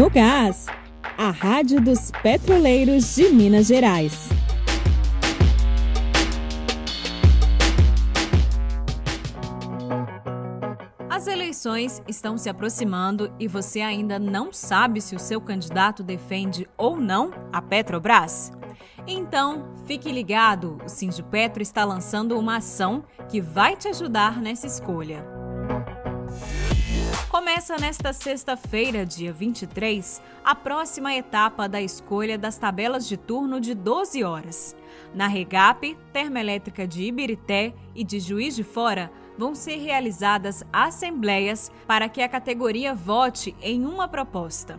No Gás, a Rádio dos Petroleiros de Minas Gerais. As eleições estão se aproximando e você ainda não sabe se o seu candidato defende ou não a Petrobras? Então, fique ligado, o Sindipetro está lançando uma ação que vai te ajudar nessa escolha. Começa nesta sexta-feira, dia 23, a próxima etapa da escolha das tabelas de turno de 12 horas. Na Regap, Termoelétrica de Ibirité e de Juiz de Fora vão ser realizadas assembleias para que a categoria vote em uma proposta.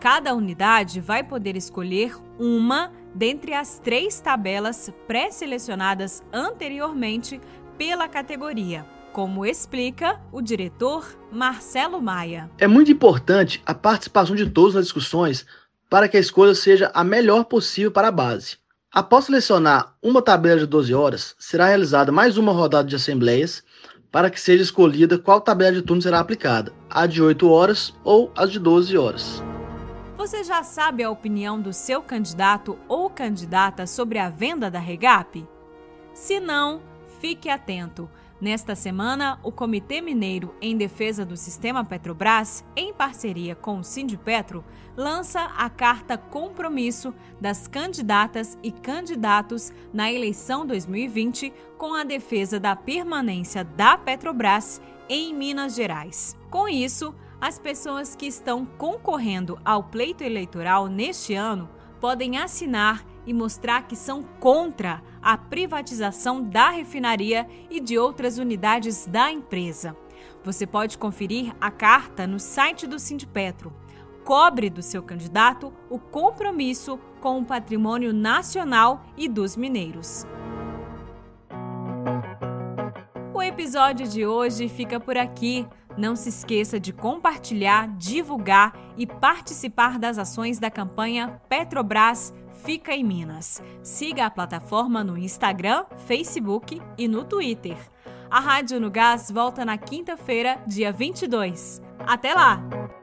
Cada unidade vai poder escolher uma dentre as três tabelas pré-selecionadas anteriormente pela categoria como explica o diretor Marcelo Maia. É muito importante a participação de todos nas discussões para que a escolha seja a melhor possível para a base. Após selecionar uma tabela de 12 horas, será realizada mais uma rodada de assembleias para que seja escolhida qual tabela de turno será aplicada, a de 8 horas ou a de 12 horas. Você já sabe a opinião do seu candidato ou candidata sobre a venda da Regap? Se não, fique atento Nesta semana, o Comitê Mineiro em Defesa do Sistema Petrobras, em parceria com o Sindipetro, lança a carta compromisso das candidatas e candidatos na eleição 2020 com a defesa da permanência da Petrobras em Minas Gerais. Com isso, as pessoas que estão concorrendo ao pleito eleitoral neste ano podem assinar e mostrar que são contra a privatização da refinaria e de outras unidades da empresa. Você pode conferir a carta no site do Sindipetro. Cobre do seu candidato o compromisso com o patrimônio nacional e dos mineiros. O episódio de hoje fica por aqui. Não se esqueça de compartilhar, divulgar e participar das ações da campanha Petrobras Fica em Minas. Siga a plataforma no Instagram, Facebook e no Twitter. A Rádio no Gás volta na quinta-feira, dia 22. Até lá!